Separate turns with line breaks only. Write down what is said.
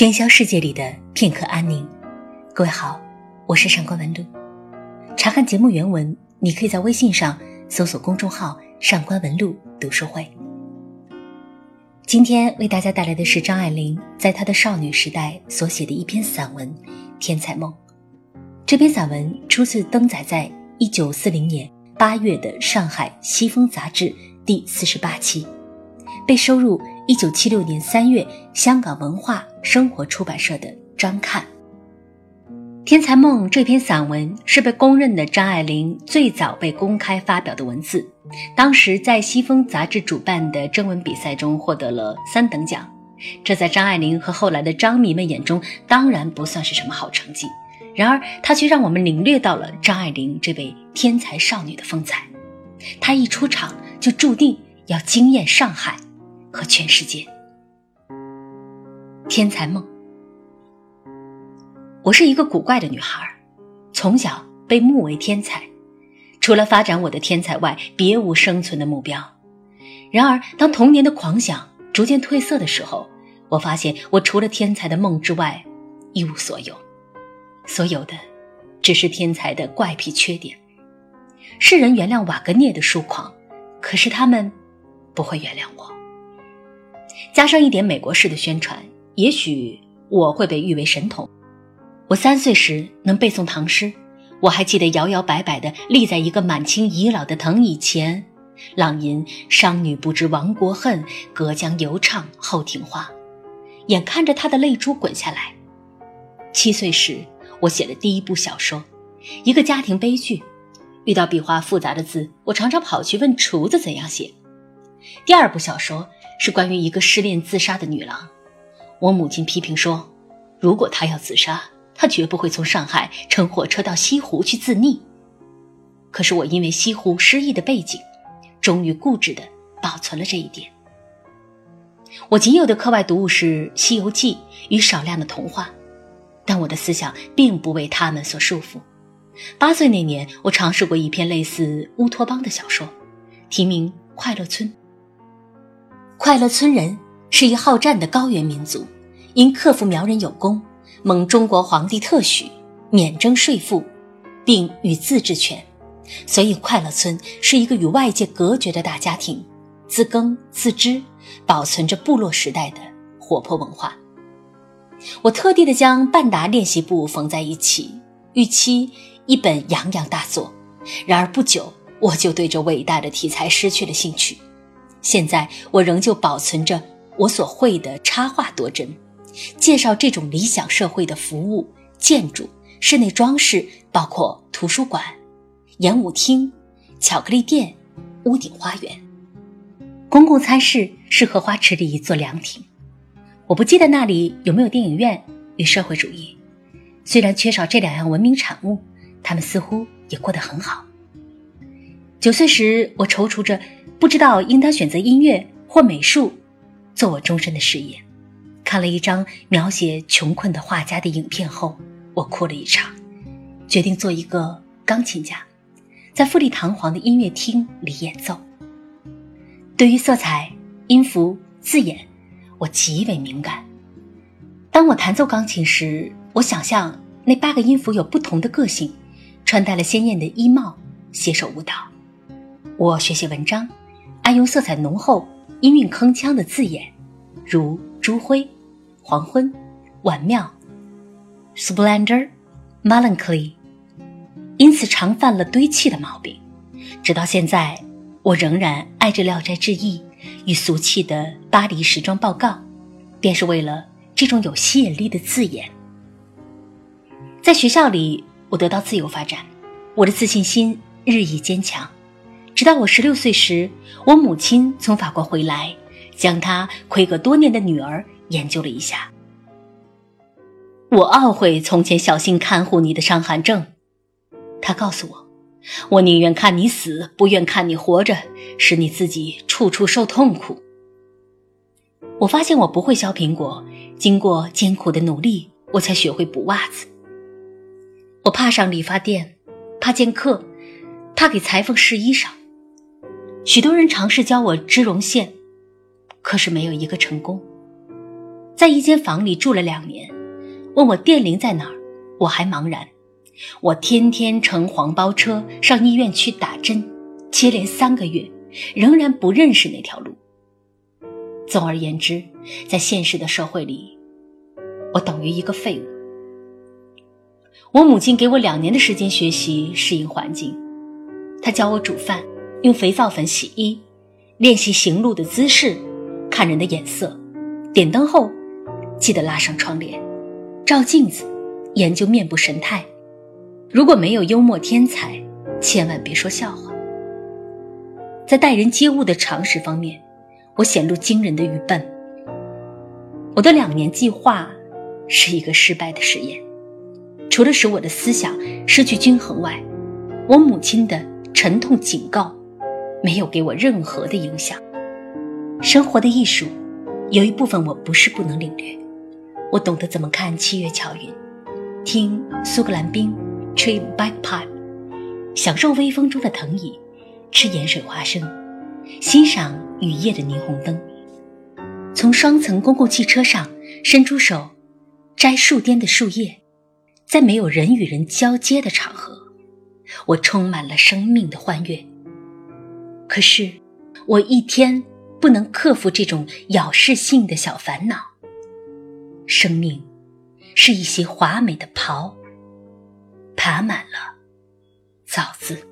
喧嚣世界里的片刻安宁。各位好，我是上官文露。查看节目原文，你可以在微信上搜索公众号“上官文露读书会”。今天为大家带来的是张爱玲在她的少女时代所写的一篇散文《天才梦》。这篇散文初次登载在一九四零年八月的《上海西风》杂志第四十八期，被收入一九七六年三月香港文化。生活出版社的张看，《天才梦》这篇散文是被公认的张爱玲最早被公开发表的文字。当时在《西风》杂志主办的征文比赛中获得了三等奖，这在张爱玲和后来的张迷们眼中当然不算是什么好成绩。然而，它却让我们领略到了张爱玲这位天才少女的风采。她一出场就注定要惊艳上海和全世界。天才梦。我是一个古怪的女孩，从小被目为天才，除了发展我的天才外，别无生存的目标。然而，当童年的狂想逐渐褪色的时候，我发现我除了天才的梦之外，一无所有，所有的只是天才的怪癖缺点。世人原谅瓦格涅的疏狂，可是他们不会原谅我。加上一点美国式的宣传。也许我会被誉为神童。我三岁时能背诵唐诗，我还记得摇摇摆摆地立在一个满清遗老的藤椅前，朗吟“商女不知亡国恨，隔江犹唱后庭花”，眼看着她的泪珠滚下来。七岁时，我写了第一部小说，一个家庭悲剧。遇到笔画复杂的字，我常常跑去问厨子怎样写。第二部小说是关于一个失恋自杀的女郎。我母亲批评说：“如果她要自杀，她绝不会从上海乘火车到西湖去自溺。”可是我因为西湖失意的背景，终于固执地保存了这一点。我仅有的课外读物是《西游记》与少量的童话，但我的思想并不为他们所束缚。八岁那年，我尝试过一篇类似乌托邦的小说，题名《快乐村》。快乐村人。是一好战的高原民族，因克服苗人有功，蒙中国皇帝特许免征税赋，并与自治权，所以快乐村是一个与外界隔绝的大家庭，自耕自织，保存着部落时代的活泼文化。我特地的将半达练习簿缝在一起，预期一本洋洋大作。然而不久，我就对这伟大的题材失去了兴趣。现在我仍旧保存着。我所绘的插画多帧，介绍这种理想社会的服务、建筑、室内装饰，包括图书馆、演舞厅、巧克力店、屋顶花园、公共餐室是荷花池里一座凉亭。我不记得那里有没有电影院与社会主义。虽然缺少这两样文明产物，他们似乎也过得很好。九岁时，我踌躇着，不知道应当选择音乐或美术。做我终身的事业。看了一张描写穷困的画家的影片后，我哭了一场，决定做一个钢琴家，在富丽堂皇的音乐厅里演奏。对于色彩、音符、字眼，我极为敏感。当我弹奏钢琴时，我想象那八个音符有不同的个性，穿戴了鲜艳的衣帽，携手舞蹈。我学习文章，爱用色彩浓厚。音韵铿锵的字眼，如朱辉、黄昏、晚妙、splendor、melancholy，因此常犯了堆砌的毛病。直到现在，我仍然爱着《聊斋志异》与俗气的巴黎时装报告，便是为了这种有吸引力的字眼。在学校里，我得到自由发展，我的自信心日益坚强。直到我十六岁时，我母亲从法国回来，将她亏阁多年的女儿研究了一下。我懊悔从前小心看护你的伤寒症，她告诉我，我宁愿看你死，不愿看你活着，使你自己处处受痛苦。我发现我不会削苹果，经过艰苦的努力，我才学会补袜子。我怕上理发店，怕见客，怕给裁缝试衣裳。许多人尝试教我织绒线，可是没有一个成功。在一间房里住了两年，问我电铃在哪儿，我还茫然。我天天乘黄包车上医院去打针，接连三个月，仍然不认识那条路。总而言之，在现实的社会里，我等于一个废物。我母亲给我两年的时间学习适应环境，她教我煮饭，用肥皂粉洗衣，练习行路的姿势，看人的眼色，点灯后记得拉上窗帘，照镜子，研究面部神态。如果没有幽默天才，千万别说笑话。在待人接物的常识方面，我显露惊人的愚笨。我的两年计划是一个失败的实验，除了使我的思想失去均衡外，我母亲的沉痛警告没有给我任何的影响。生活的艺术，有一部分我不是不能领略，我懂得怎么看七月巧云，听苏格兰冰。吹 bagpipe，享受微风中的藤椅，吃盐水花生，欣赏雨夜的霓虹灯，从双层公共汽车上伸出手摘树巅的树叶，在没有人与人交接的场合，我充满了生命的欢悦。可是，我一天不能克服这种咬噬性的小烦恼。生命是一袭华美的袍。爬满了枣子。